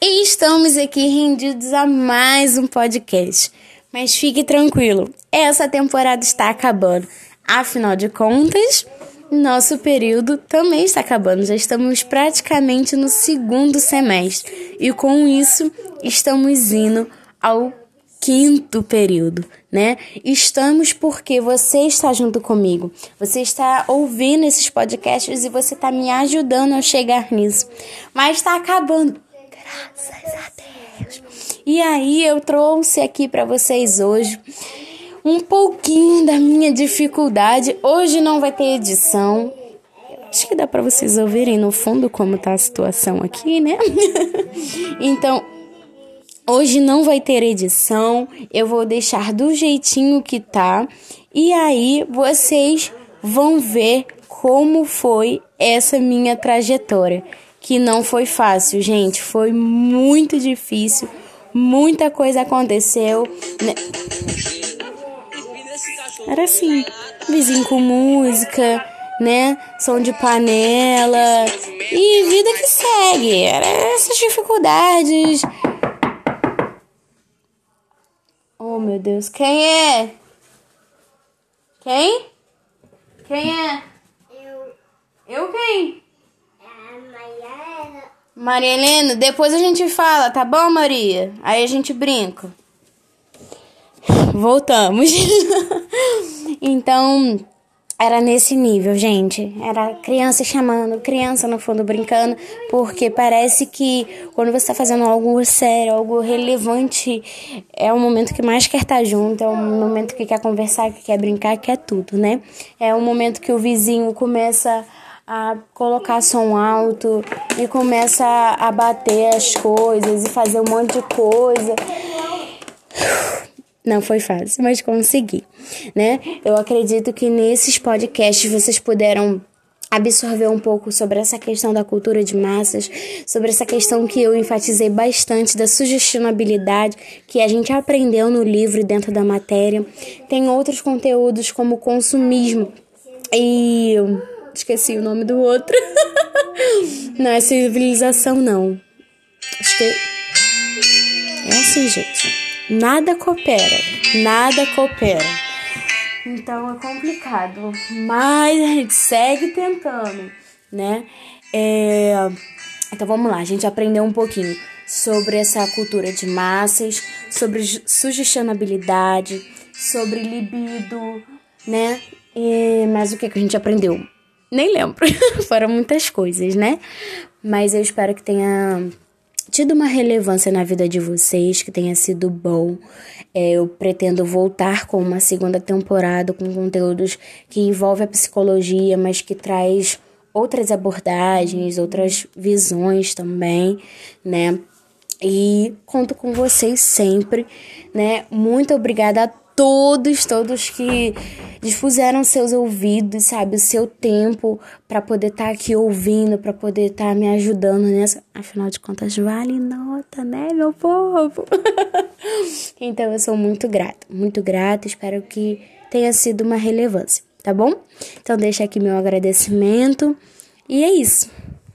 E estamos aqui rendidos a mais um podcast. Mas fique tranquilo, essa temporada está acabando. Afinal de contas, nosso período também está acabando. Já estamos praticamente no segundo semestre. E com isso, estamos indo ao quinto período, né? Estamos porque você está junto comigo. Você está ouvindo esses podcasts e você está me ajudando a chegar nisso. Mas está acabando. Graças a Deus. E aí eu trouxe aqui para vocês hoje um pouquinho da minha dificuldade. Hoje não vai ter edição. Acho que dá para vocês ouvirem no fundo como tá a situação aqui, né? então, Hoje não vai ter edição, eu vou deixar do jeitinho que tá. E aí vocês vão ver como foi essa minha trajetória, que não foi fácil, gente, foi muito difícil. Muita coisa aconteceu. Né? Era assim, vizinho com música, né? Som de panela e vida que segue. Era essas dificuldades Oh, meu Deus. Quem é? Quem? Quem é? Eu. Eu quem? Maria Helena, depois a gente fala, tá bom, Maria? Aí a gente brinca. Voltamos. então, era nesse nível, gente. Era criança chamando, criança no fundo brincando, porque parece que quando você está fazendo algo sério, algo relevante, é o momento que mais quer estar tá junto, é o momento que quer conversar, que quer brincar, que quer tudo, né? É o momento que o vizinho começa a colocar som alto e começa a bater as coisas e fazer um monte de coisa. Não foi fácil, mas consegui, né? Eu acredito que nesses podcasts vocês puderam absorver um pouco sobre essa questão da cultura de massas, sobre essa questão que eu enfatizei bastante da sugestionabilidade que a gente aprendeu no livro e dentro da matéria. Tem outros conteúdos como consumismo e esqueci o nome do outro. não é civilização não. Acho que é assim, gente nada coopera, nada coopera. Então é complicado, mas a gente segue tentando, né? É... Então vamos lá, a gente aprendeu um pouquinho sobre essa cultura de massas, sobre sugestionabilidade, sobre libido, né? E... Mas o que, que a gente aprendeu? Nem lembro, foram muitas coisas, né? Mas eu espero que tenha tido uma relevância na vida de vocês, que tenha sido bom. É, eu pretendo voltar com uma segunda temporada com conteúdos que envolvem a psicologia, mas que traz outras abordagens, outras visões também, né? E conto com vocês sempre, né? Muito obrigada a todos, todos que dispuseram seus ouvidos, sabe, o seu tempo para poder estar tá aqui ouvindo, para poder estar tá me ajudando nessa. Afinal de contas, vale nota, né, meu povo? então eu sou muito grata, muito grata. Espero que tenha sido uma relevância, tá bom? Então deixa aqui meu agradecimento e é isso.